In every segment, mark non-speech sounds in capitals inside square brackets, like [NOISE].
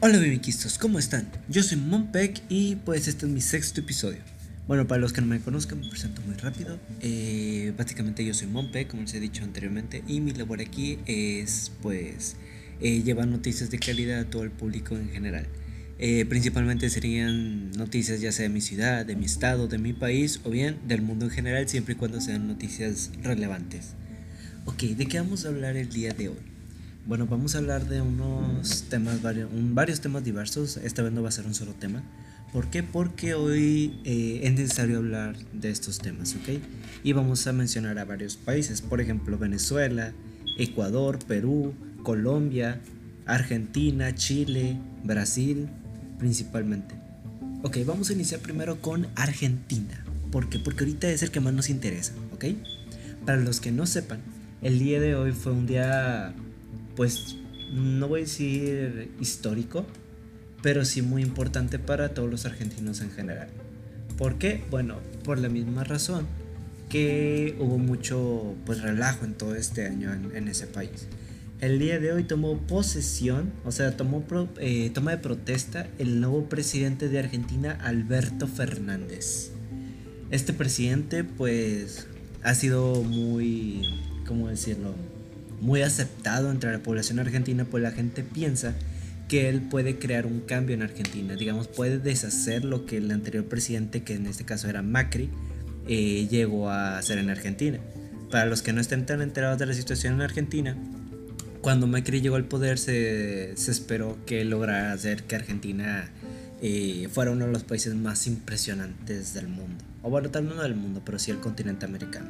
Hola bibiquistos, ¿cómo están? Yo soy Monpec y pues este es mi sexto episodio. Bueno, para los que no me conozcan, me presento muy rápido. Eh, básicamente yo soy Monpec, como les he dicho anteriormente, y mi labor aquí es pues eh, llevar noticias de calidad a todo el público en general. Eh, principalmente serían noticias ya sea de mi ciudad, de mi estado, de mi país o bien del mundo en general, siempre y cuando sean noticias relevantes. Ok, ¿de qué vamos a hablar el día de hoy? Bueno, vamos a hablar de unos temas, varios, varios temas diversos. Esta vez no va a ser un solo tema. ¿Por qué? Porque hoy eh, es necesario hablar de estos temas, ¿ok? Y vamos a mencionar a varios países, por ejemplo, Venezuela, Ecuador, Perú, Colombia, Argentina, Chile, Brasil, principalmente. Ok, vamos a iniciar primero con Argentina. ¿Por qué? Porque ahorita es el que más nos interesa, ¿ok? Para los que no sepan, el día de hoy fue un día pues no voy a decir histórico, pero sí muy importante para todos los argentinos en general. ¿Por qué? Bueno, por la misma razón que hubo mucho pues relajo en todo este año en, ese país. El día de hoy tomó posesión, o sea, tomó eh, toma de protesta el nuevo presidente de Argentina, Alberto Fernández. Este presidente pues ha sido muy, ¿cómo decirlo? Muy aceptado entre la población argentina, pues la gente piensa que él puede crear un cambio en Argentina, digamos, puede deshacer lo que el anterior presidente, que en este caso era Macri, eh, llegó a hacer en Argentina. Para los que no estén tan enterados de la situación en Argentina, cuando Macri llegó al poder se, se esperó que lograra hacer que Argentina eh, fuera uno de los países más impresionantes del mundo. O bueno, tal vez no del mundo, pero sí el continente americano.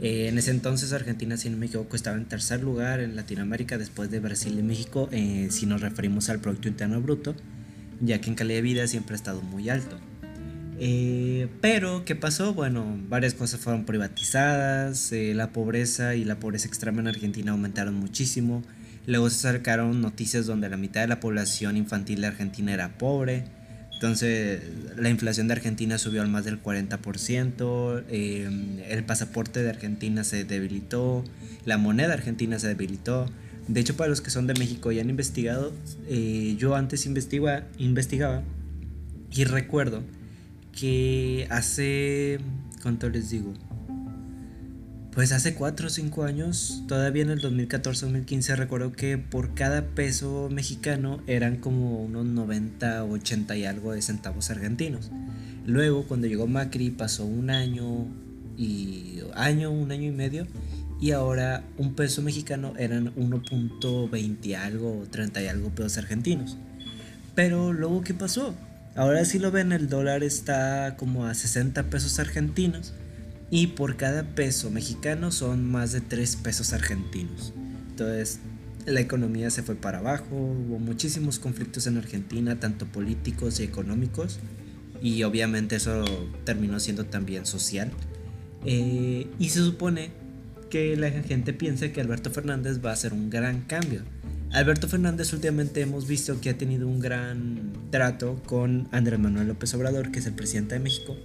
Eh, en ese entonces Argentina, si no me equivoco, estaba en tercer lugar en Latinoamérica después de Brasil y México, eh, si nos referimos al Producto Interno Bruto, ya que en calidad de vida siempre ha estado muy alto. Eh, pero, ¿qué pasó? Bueno, varias cosas fueron privatizadas, la pobreza y la pobreza extrema en Argentina aumentaron muchísimo. Luego se sacaron noticias donde la mitad de la población infantil de Argentina era pobre. Entonces, la inflación de Argentina subió al más del 40%, eh, el pasaporte de Argentina se debilitó, la moneda argentina se debilitó. De hecho, para los que son de México y han investigado, eh, yo antes investigaba, investigaba y recuerdo que hace, ¿cuánto les digo? Pues hace 4 o 5 años, todavía en el 2014-2015, recuerdo que por cada peso mexicano eran como unos 90, 80 y algo de centavos argentinos. Luego, cuando llegó Macri, pasó un año y año, un año y medio, y ahora un peso mexicano eran 1.20 algo, 30 y algo pesos argentinos. Pero luego, ¿qué pasó? Ahora si lo ven, el dólar está como a 60 pesos argentinos y por cada peso mexicano son más de 3 pesos argentinos. Entonces la economía se fue para abajo, hubo muchísimos conflictos en Argentina, tanto políticos y económicos, y obviamente eso terminó siendo también social. Eh, y se supone que la gente piensa que Alberto Fernández va a hacer un gran cambio. Alberto Fernández últimamente hemos visto que ha tenido un gran trato con Andrés Manuel López Obrador, que es el presidente de México,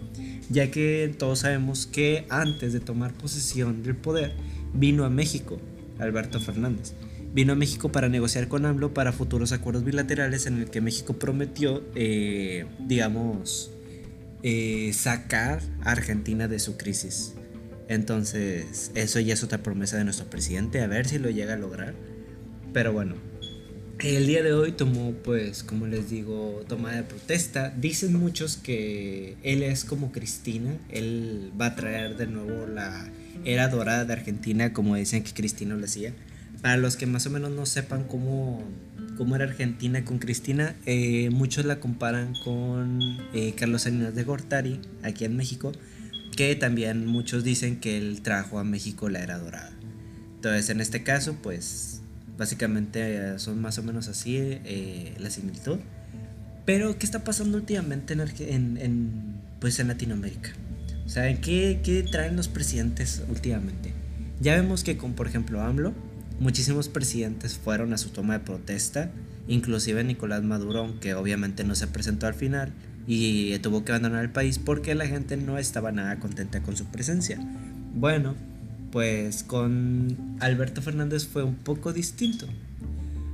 ya que todos sabemos que antes de tomar posesión del poder vino a México Alberto Fernández. Vino a México para negociar con AMLO para futuros acuerdos bilaterales en el que México prometió, eh, digamos, eh, sacar a Argentina de su crisis. Entonces, eso ya es otra promesa de nuestro presidente, a ver si lo llega a lograr. Pero bueno, el día de hoy tomó, pues, como les digo, toma de protesta. Dicen muchos que él es como Cristina, él va a traer de nuevo la era dorada de Argentina, como dicen que Cristina lo hacía. Para los que más o menos no sepan cómo, cómo era Argentina con Cristina, eh, muchos la comparan con eh, Carlos Salinas de Gortari, aquí en México, que también muchos dicen que él trajo a México la era dorada. Entonces, en este caso, pues Básicamente eh, son más o menos así eh, la similitud. Pero, ¿qué está pasando últimamente en, en, pues en Latinoamérica? O sea, ¿qué, ¿qué traen los presidentes últimamente? Ya vemos que con, por ejemplo, AMLO, muchísimos presidentes fueron a su toma de protesta, inclusive Nicolás Maduro, aunque obviamente no se presentó al final y tuvo que abandonar el país porque la gente no estaba nada contenta con su presencia. Bueno, pues con Alberto Fernández fue un poco distinto.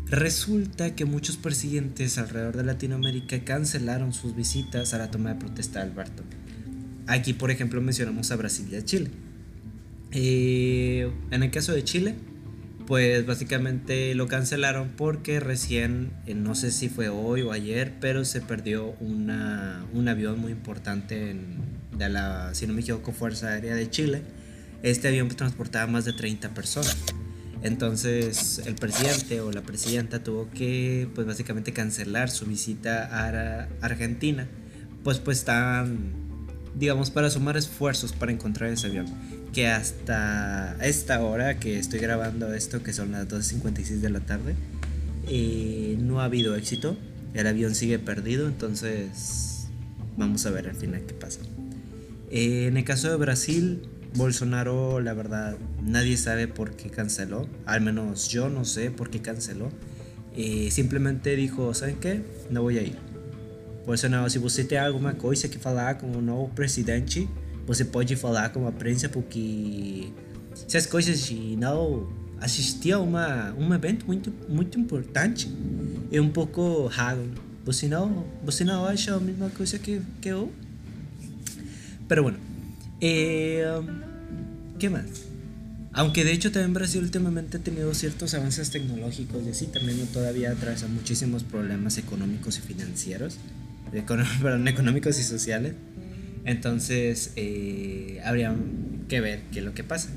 Resulta que muchos presidentes alrededor de Latinoamérica cancelaron sus visitas a la toma de protesta de Alberto. Aquí, por ejemplo, mencionamos a Brasil y a Chile. Eh, en el caso de Chile, pues básicamente lo cancelaron porque recién, eh, no sé si fue hoy o ayer, pero se perdió un avión muy importante de la, si no me equivoco, Fuerza Aérea de Chile. Este avión transportaba más de 30 personas. Entonces el presidente o la presidenta tuvo que pues básicamente cancelar su visita a Argentina, pues pues están digamos para sumar esfuerzos para encontrar ese avión, que hasta esta hora que estoy grabando esto, que son las 2.56 de la tarde, eh, no ha habido éxito, el avión sigue perdido, entonces vamos a ver al final qué pasa. Eh, en el caso de Brasil, Bolsonaro, la verdad, nadie sabe por qué canceló. Al menos yo no sé por qué canceló. Eh, simplemente dijo, ¿saben qué? No voy a ir. Bolsonaro, se você tem alguma coisa que falar com o novo presidente, você pode falar com a prensa, porque se as coisas de não assistir a uma, um evento muito, muito importante é um pouco raro. Você não, você não acha a mesma coisa que, que eu? Pero bueno, eh, ¿qué más? Aunque de hecho también Brasil últimamente ha tenido ciertos avances tecnológicos y así, también todavía atraviesa muchísimos problemas económicos y financieros, [LAUGHS] perdón, económicos y sociales. Entonces, eh, habría que ver qué es lo que pasa.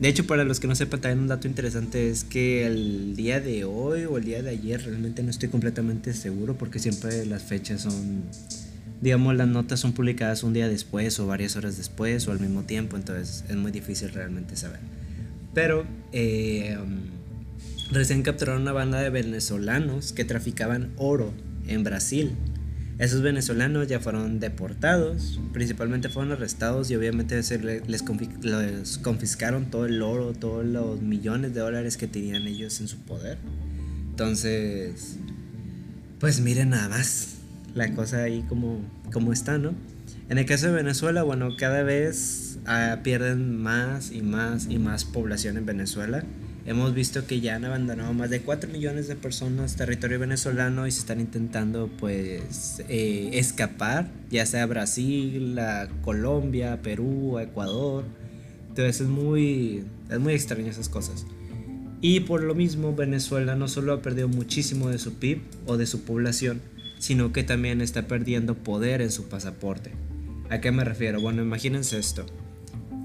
De hecho, para los que no sepan, también un dato interesante es que el día de hoy o el día de ayer, realmente no estoy completamente seguro porque siempre las fechas son digamos, las notas son publicadas un día después o varias horas después o al mismo tiempo, entonces es muy difícil realmente saber. Pero eh, recién capturaron una banda de venezolanos que traficaban oro en Brasil. Esos venezolanos ya fueron deportados, principalmente fueron arrestados y obviamente se les, les, confiscaron todo el oro, todos los millones de dólares que tenían ellos en su poder. Entonces, pues miren nada más, la cosa ahí como, como está, ¿no? En el caso de Venezuela, bueno, cada vez ah, pierden más y más y más población en Venezuela. Hemos visto que ya han abandonado más de 4 millones de personas territorio venezolano y se están intentando pues eh, escapar, ya sea a Brasil, a Colombia, Perú, Ecuador. Entonces es muy, es muy extraño esas cosas. Y por lo mismo Venezuela no solo ha perdido muchísimo de su PIB o de su población, sino que también está perdiendo poder en su pasaporte. ¿A qué me refiero? Bueno, imagínense esto.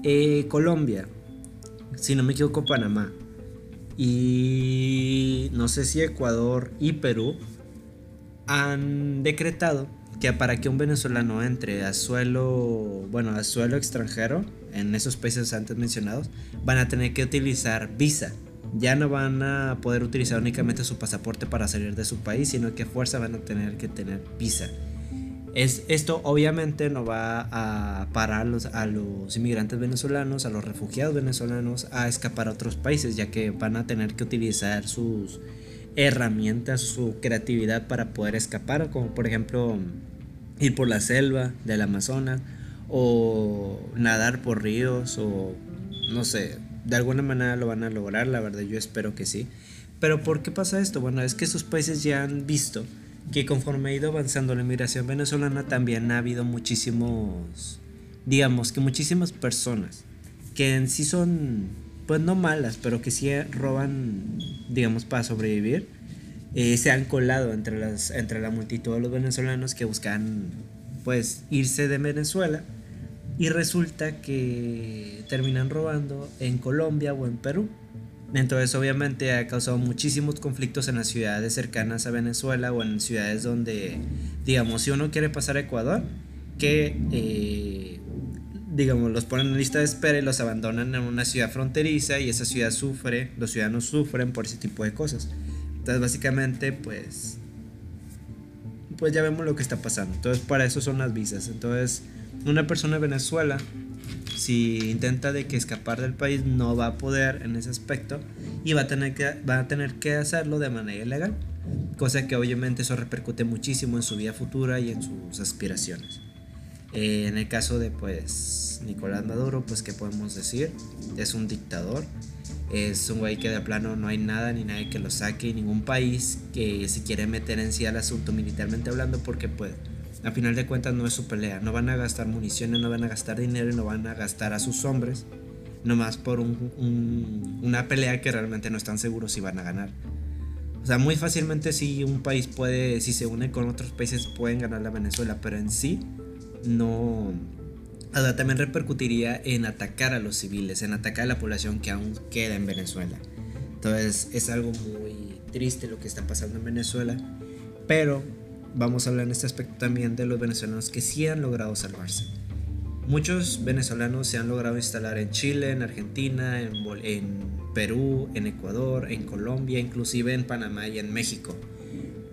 Eh, Colombia, si no me equivoco, Panamá, y no sé si Ecuador y Perú han decretado que para que un venezolano entre a suelo, bueno, a suelo extranjero en esos países antes mencionados, van a tener que utilizar visa ya no van a poder utilizar únicamente su pasaporte para salir de su país, sino que a fuerza van a tener que tener visa. Es, esto obviamente no va a parar a los inmigrantes venezolanos, a los refugiados venezolanos a escapar a otros países, ya que van a tener que utilizar sus herramientas, su creatividad para poder escapar, como por ejemplo ir por la selva del Amazonas o nadar por ríos o no sé, de alguna manera lo van a lograr, la verdad yo espero que sí. Pero ¿por qué pasa esto? Bueno, es que esos países ya han visto que conforme ha ido avanzando la inmigración venezolana también ha habido muchísimos, digamos que muchísimas personas que en sí son, pues no malas, pero que sí roban, digamos, para sobrevivir, eh, se han colado entre, las, entre la multitud de los venezolanos que buscan, pues, irse de Venezuela y resulta que terminan robando en Colombia o en Perú. Entonces obviamente ha causado muchísimos conflictos en las ciudades cercanas a Venezuela o en ciudades donde, digamos, si uno quiere pasar a Ecuador, que, eh, digamos, los ponen en lista de espera y los abandonan en una ciudad fronteriza y esa ciudad sufre, los ciudadanos sufren por ese tipo de cosas. Entonces básicamente, pues, pues ya vemos lo que está pasando. Entonces para eso son las visas. Entonces una persona de Venezuela, si intenta de que escapar del país, no va a poder en ese aspecto y va a tener que, va a tener que hacerlo de manera ilegal. Cosa que obviamente eso repercute muchísimo en su vida futura y en sus aspiraciones. Eh, en el caso de pues Nicolás Maduro, pues qué podemos decir, es un dictador Es un güey que de plano no hay nada ni nadie que lo saque, ningún país que se quiere meter en sí al asunto militarmente hablando porque pues a final de cuentas no es su pelea. No van a gastar municiones, no van a gastar dinero no van a gastar a sus hombres nomás por una pelea que realmente no están seguros si van a ganar. O sea, muy fácilmente si un país puede, si se une con otros países pueden ganar la Venezuela, pero en sí no... O sea, también repercutiría en atacar a los civiles, en atacar a la población que aún queda en Venezuela. Entonces es algo muy triste lo que está pasando en Venezuela, pero vamos a hablar en este aspecto también de los venezolanos que sí han logrado salvarse. Muchos venezolanos se han logrado instalar en Chile, en Argentina, en, Perú, en Ecuador, en Colombia, inclusive en Panamá y en México.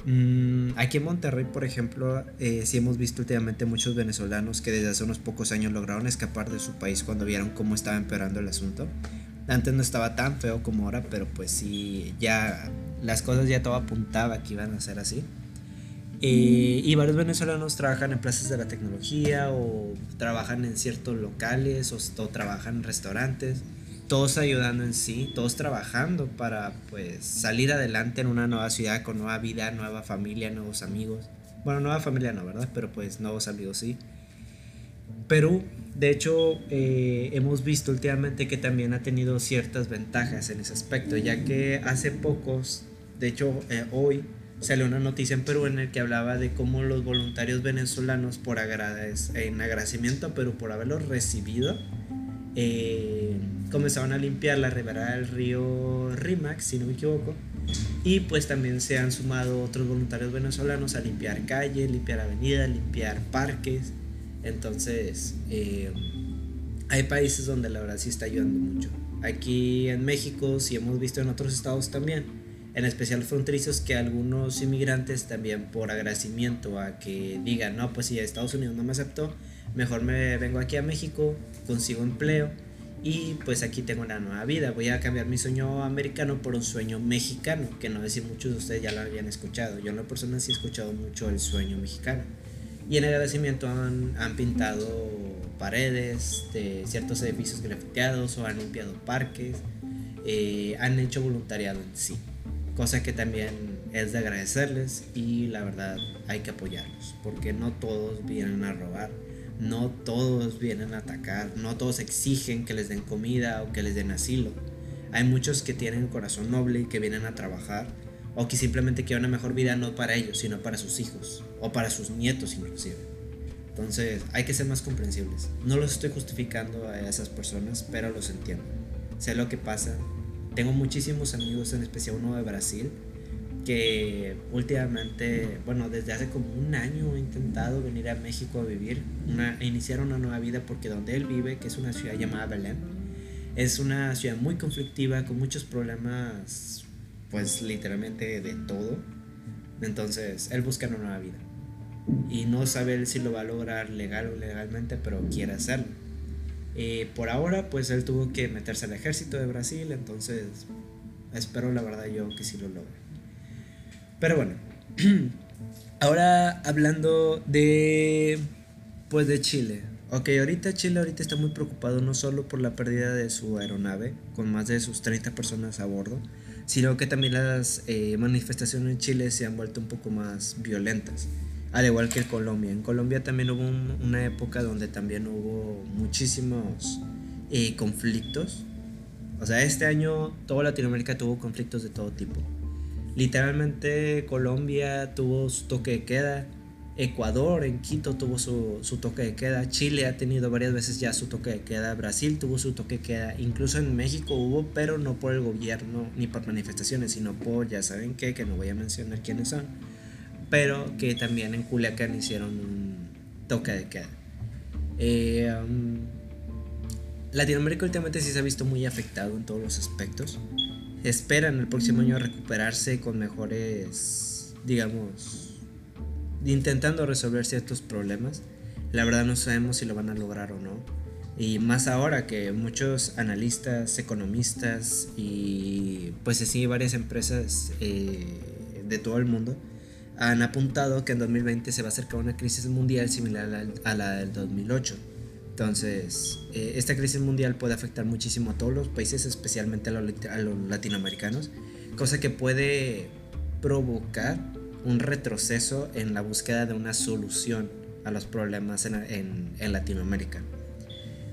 Mm, aquí en Monterrey, por ejemplo, eh, sí hemos visto últimamente muchos venezolanos que desde hace unos pocos años lograron escapar de su país cuando vieron cómo estaba empeorando el asunto. Antes no estaba tan feo como ahora, pero pues sí, ya las cosas ya todo apuntaba que iban a ser así. Y varios venezolanos trabajan en plazas de la tecnología o trabajan en ciertos locales o, trabajan en restaurantes, todos ayudando en sí, todos trabajando para pues salir adelante en una nueva ciudad con nueva vida, nueva familia, nuevos amigos. Bueno, nueva familia no, ¿verdad? Pero pues nuevos amigos sí. Perú, de hecho, eh, hemos visto últimamente que también ha tenido ciertas ventajas en ese aspecto, ya que hace pocos, de hecho eh, hoy, salió una noticia en Perú en el que hablaba de cómo los voluntarios venezolanos, por en agradecimiento a Perú por haberlos recibido, eh, comenzaron a limpiar la ribera del río Rimax, si no me equivoco. Y pues también se han sumado otros voluntarios venezolanos a limpiar calles, limpiar avenidas, limpiar parques. Entonces, eh, hay países donde la verdad sí está ayudando mucho. Aquí en México, sí hemos visto en otros estados también, en especial fronterizos, que algunos inmigrantes también por agradecimiento a que digan, no, pues si Estados Unidos no me aceptó, mejor me vengo aquí a México, consigo empleo y pues aquí tengo una nueva vida. Voy a cambiar mi sueño americano por un sueño mexicano, que no sé si muchos de ustedes ya lo habían escuchado. Yo en la persona sí he escuchado mucho el sueño mexicano. Y en agradecimiento han, han pintado paredes de ciertos edificios grafiteados o han limpiado parques, eh, han hecho voluntariado en sí cosa que también es de agradecerles y la verdad hay que apoyarlos, porque no todos vienen a robar, no todos vienen a atacar, no todos exigen que les den comida o que les den asilo. Hay muchos que tienen corazón noble y que vienen a trabajar o que simplemente quieren una mejor vida no para ellos, sino para sus hijos o para sus nietos inclusive. Entonces hay que ser más comprensibles. No los estoy justificando a esas personas, pero los entiendo. Sé lo que pasa, tengo muchísimos amigos, en especial uno de Brasil, que últimamente, bueno, desde hace como un año he intentado venir a México a vivir, una, iniciar una nueva vida porque donde él vive, que es una ciudad llamada Belén, es una ciudad muy conflictiva, con muchos problemas, pues literalmente de todo. Entonces, él busca una nueva vida. Y no sabe si lo va a lograr legal o legalmente, pero quiere hacerlo. Eh, por ahora, pues él tuvo que meterse al ejército de Brasil, entonces espero la verdad yo que sí lo logre. Pero bueno, [CLEARS THROAT] ahora hablando de, pues de Chile. Ok, ahorita Chile ahorita está muy preocupado no solo por la pérdida de su aeronave, con más de sus 30 personas a bordo, sino que también las eh, manifestaciones en Chile se han vuelto un poco más violentas al igual que en Colombia. En Colombia también hubo una época donde también hubo muchísimos eh, conflictos. O sea, este año toda Latinoamérica tuvo conflictos de todo tipo. Literalmente Colombia tuvo su toque de queda. Ecuador en Quito tuvo su, su, toque de queda, Chile ha tenido varias veces ya su toque de queda, Brasil tuvo su toque de queda, incluso en México hubo, pero no por el gobierno ni por manifestaciones, sino por, ya saben qué, que no voy a mencionar quiénes son pero que también en Culiacán hicieron un toque de queda. Eh, um, Latinoamérica últimamente sí se ha visto muy afectado en todos los aspectos. Esperan el próximo año recuperarse con mejores, digamos, intentando resolver ciertos problemas. La verdad no sabemos si lo van a lograr o no. Y más ahora que muchos analistas, economistas y pues así varias empresas eh, de todo el mundo han apuntado que en 2020 se va a acercar una crisis mundial similar a la del 2008. Entonces, eh, esta crisis mundial puede afectar muchísimo a todos los países, especialmente a los, a los latinoamericanos, cosa que puede provocar un retroceso en la búsqueda de una solución a los problemas en, en, Latinoamérica.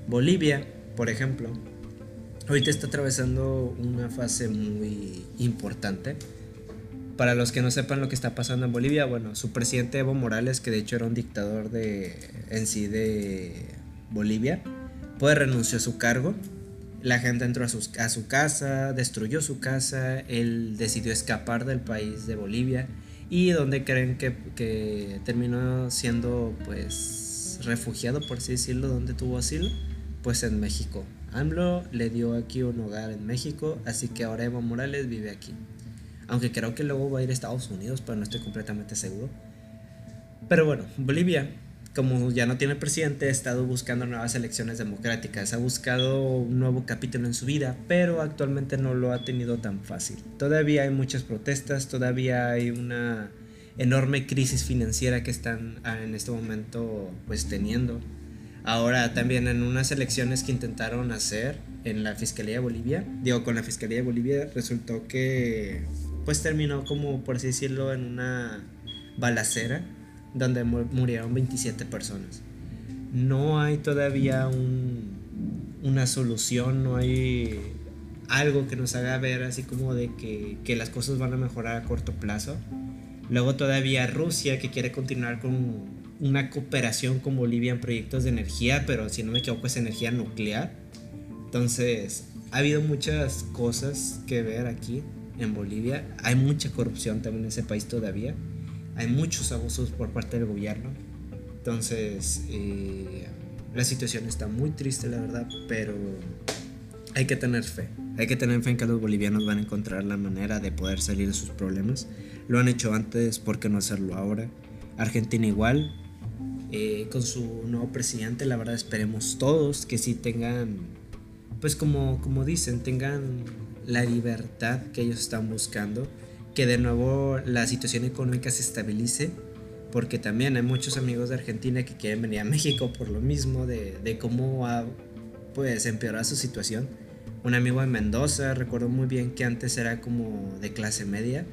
Bolivia, por ejemplo, ahorita está atravesando una fase muy importante. Para los que no sepan lo que está pasando en Bolivia, bueno, su presidente Evo Morales, que de hecho era un dictador de, en sí de Bolivia, pues renunció a su cargo. La gente entró a, su casa, destruyó su casa, él decidió escapar del país de Bolivia y donde creen que, terminó siendo pues refugiado, por así decirlo, donde tuvo asilo, pues en México. AMLO le dio aquí un hogar en México, así que ahora Evo Morales vive aquí. Aunque creo que luego va a ir a Estados Unidos, pero no estoy completamente seguro. Pero bueno, Bolivia como ya no tiene presidente, ha estado buscando nuevas elecciones democráticas, ha buscado un nuevo capítulo en su vida, pero actualmente no lo ha tenido tan fácil. Todavía hay muchas protestas, todavía hay una enorme crisis financiera que están ah, en este momento pues teniendo. Ahora también en unas elecciones que intentaron hacer en la Fiscalía de Bolivia, digo con la Fiscalía de Bolivia, resultó que pues terminó como por así decirlo en una balacera donde murieron 27 personas. No hay todavía una solución, no hay algo que nos haga ver así como de que, que, las cosas van a mejorar a corto plazo. Luego todavía Rusia que quiere continuar con una cooperación con Bolivia en proyectos de energía, pero si no me equivoco es energía nuclear. Entonces, ha habido muchas cosas que ver aquí en Bolivia. Hay mucha corrupción también en ese país todavía hay muchos abusos por parte del gobierno. Entonces, eh, la situación está muy triste, la verdad, pero hay que tener fe. Hay que tener fe en que los bolivianos van a encontrar la manera de poder salir de sus problemas. Lo han hecho antes, ¿por qué no hacerlo ahora? Argentina igual, eh, con su nuevo presidente, la verdad esperemos todos que sí tengan, pues como, como dicen, tengan la libertad que ellos están buscando que de nuevo la situación económica se estabilice, porque también hay muchos amigos de Argentina que quieren venir a [LAUGHS] México por lo mismo, de, cómo ha pues empeorado su situación. Un amigo de Mendoza, recuerdo muy bien que antes era como de clase media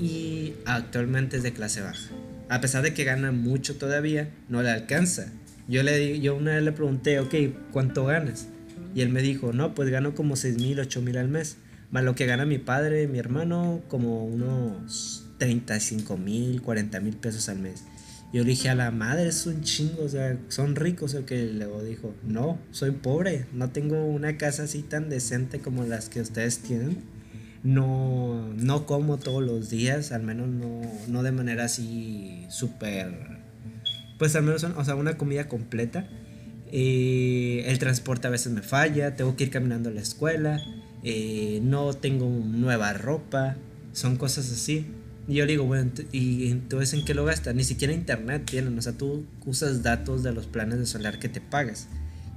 y actualmente es de clase baja. A pesar de que gana mucho todavía, no le alcanza. Yo, le, yo una vez le pregunté, ok, ¿cuánto ganas? Y él me dijo, no, pues gano como 6 mil, 8 mil al mes más lo que gana mi padre, mi hermano, como unos 35 mil, 40 mil pesos al mes. Yo le dije a la madre, es un chingo, o sea, son ricos. El que luego dijo, no, soy pobre, no tengo una casa así tan decente como las que ustedes tienen. No, no como todos los días, al menos no, no de manera así súper, pues al menos, o sea, una comida completa. Eh, el transporte a veces me falla, tengo que ir caminando a la escuela. Eh, no tengo nueva ropa, son cosas así. Y yo le digo, bueno, ¿y entonces en qué lo gastas? Ni siquiera internet tienen, o sea, tú usas datos de los planes de solar que te pagas.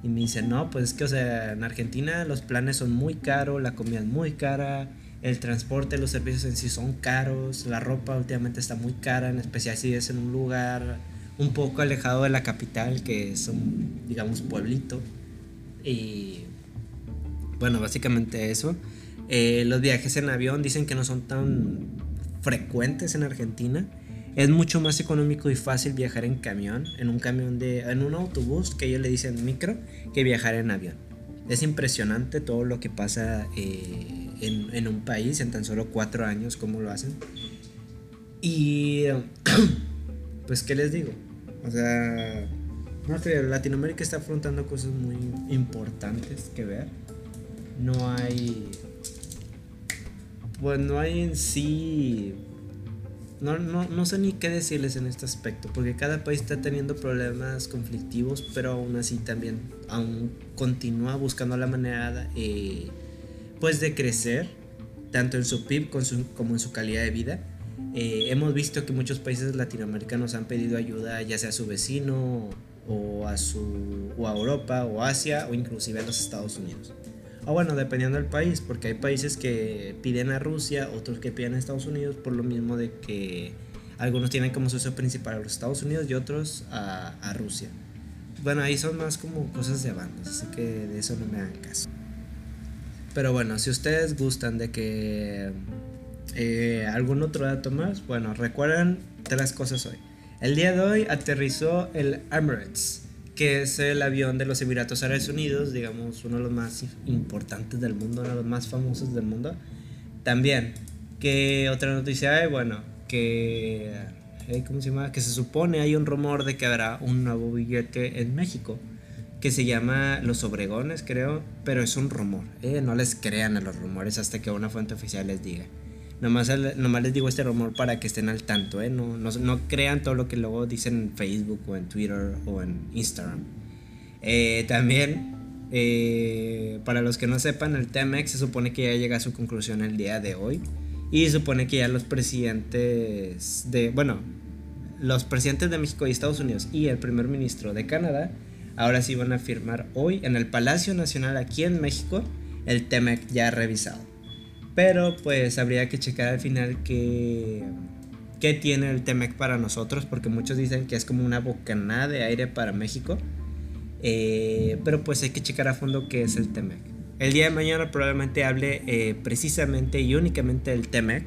Y me dice, no, pues es que, o sea, en Argentina los planes son muy caros, la comida es muy cara, el transporte, los servicios en sí son caros, la ropa últimamente está muy cara, en especial si es en un lugar un poco alejado de la capital, que es un, digamos, pueblito. Y bueno, básicamente eso. Eh, los viajes en avión dicen que no son tan frecuentes en Argentina. Es mucho más económico y fácil viajar en camión, en un camión de, en un autobús que ellos le dicen micro, que viajar en avión. Es impresionante todo lo que pasa eh, en, en, un país en tan solo cuatro años, cómo lo hacen. Y [CLEARS THROAT] pues, ¿qué les digo? O sea, no Latinoamérica está afrontando cosas muy importantes que ver no hay. Pues no hay en sí. No, no, no, sé ni qué decirles en este aspecto, porque cada país está teniendo problemas conflictivos, pero aún así también aún continúa buscando la manera eh, pues de crecer, tanto en su PIB como en su calidad de vida. Eh, hemos visto que muchos países latinoamericanos han pedido ayuda ya sea a su vecino o a, su, o a Europa o Asia o inclusive a los Estados Unidos. O bueno, dependiendo del país, porque hay países que piden a Rusia, otros que piden a Estados Unidos, por lo mismo de que algunos tienen como socio principal a los Estados Unidos y otros a, a Rusia. bueno, ahí son más como cosas de bandas, así que de eso no me hagan caso. Pero bueno, si ustedes gustan de que eh, algún otro dato más, bueno, recuerden tres cosas hoy. El día de hoy aterrizó el Emirates, que es el avión de los Emiratos Árabes Unidos, digamos uno de los más importantes del mundo, uno de los más famosos del mundo. También, que otra noticia hay, bueno, que, eh, ¿cómo se llama? Que se supone hay un rumor de que habrá un nuevo billete en México que se llama Los Obregones, creo, pero es un rumor. ¿eh? No les crean a los rumores hasta que una fuente oficial les diga. Nomás, nomás les digo este rumor para que estén al tanto, ¿eh? no, no, crean todo lo que luego dicen en Facebook o en Twitter o en Instagram. Eh, también, eh, para los que no sepan, el TEMEX se supone que ya llega a su conclusión el día de hoy. Y supone que ya los presidentes de, bueno, los presidentes de México y Estados Unidos y el primer ministro de Canadá ahora sí van a firmar hoy en el Palacio Nacional aquí en México el TEMEC ya revisado. Pero pues habría que checar al final qué, qué tiene el TEMEC para nosotros, porque muchos dicen que es como una bocanada de aire para México. Eh, pero pues hay que checar a fondo qué es el TEMEC. El día de mañana probablemente hable eh, precisamente y únicamente del TEMEC,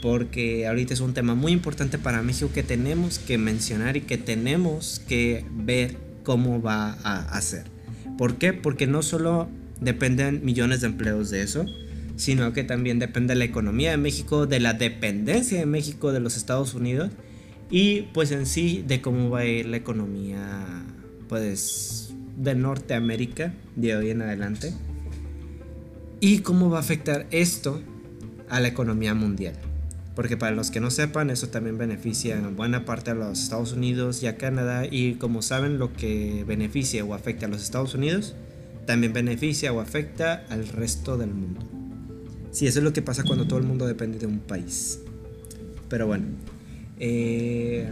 porque ahorita es un tema muy importante para México que tenemos que mencionar y que tenemos que ver cómo va a hacer. ¿Por qué? Porque no solo dependen millones de empleos de eso, sino que también depende de la economía de México, de la dependencia de México de los Estados Unidos y pues en sí de cómo va a ir la economía pues de Norteamérica de hoy en adelante y cómo va a afectar esto a la economía mundial. Porque para los que no sepan, eso también beneficia en buena parte a los Estados Unidos y a Canadá. Y como saben, lo que beneficia o afecta a los Estados Unidos, también beneficia o afecta al resto del mundo. Sí, eso es lo que pasa cuando todo el mundo depende de un país. Pero bueno, eh,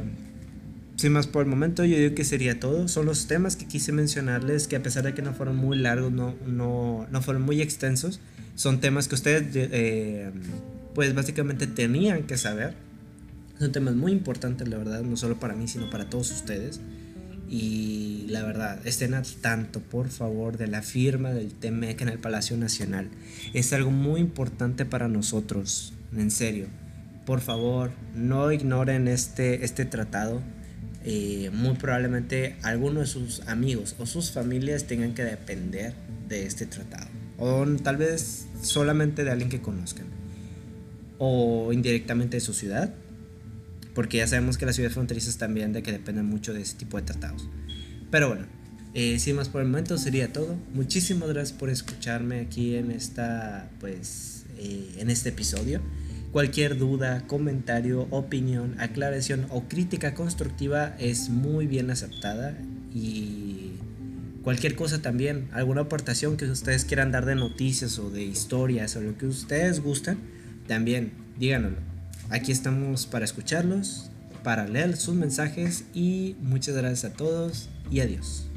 sin más por el momento, yo digo que sería todo. Son los temas que quise mencionarles, que a pesar de que no fueron muy largos, no, no, no fueron muy extensos, son temas que ustedes... Eh, pues básicamente tenían que saber. Son temas muy importantes, la verdad, no solo para mí, sino para todos ustedes. Y la verdad, estén al tanto, por favor, de la firma del TMEC en el Palacio Nacional. Es algo muy importante para nosotros, en serio. Por favor, no ignoren este, este tratado. Eh, muy probablemente algunos de sus amigos o sus familias tengan que depender de este tratado. O tal vez solamente de alguien que conozcan o indirectamente de su ciudad, porque ya sabemos que las ciudades fronterizas también de que dependen mucho de ese tipo de tratados. Pero bueno, eh, sin más por el momento sería todo. Muchísimas gracias por escucharme aquí en esta, pues, eh, en este episodio. Cualquier duda, comentario, opinión, aclaración o crítica constructiva es muy bien aceptada y cualquier cosa también, alguna aportación que ustedes quieran dar de noticias o de historias o lo que ustedes gusten también díganoslo. Aquí estamos para escucharlos, para leer sus mensajes y muchas gracias a todos y adiós.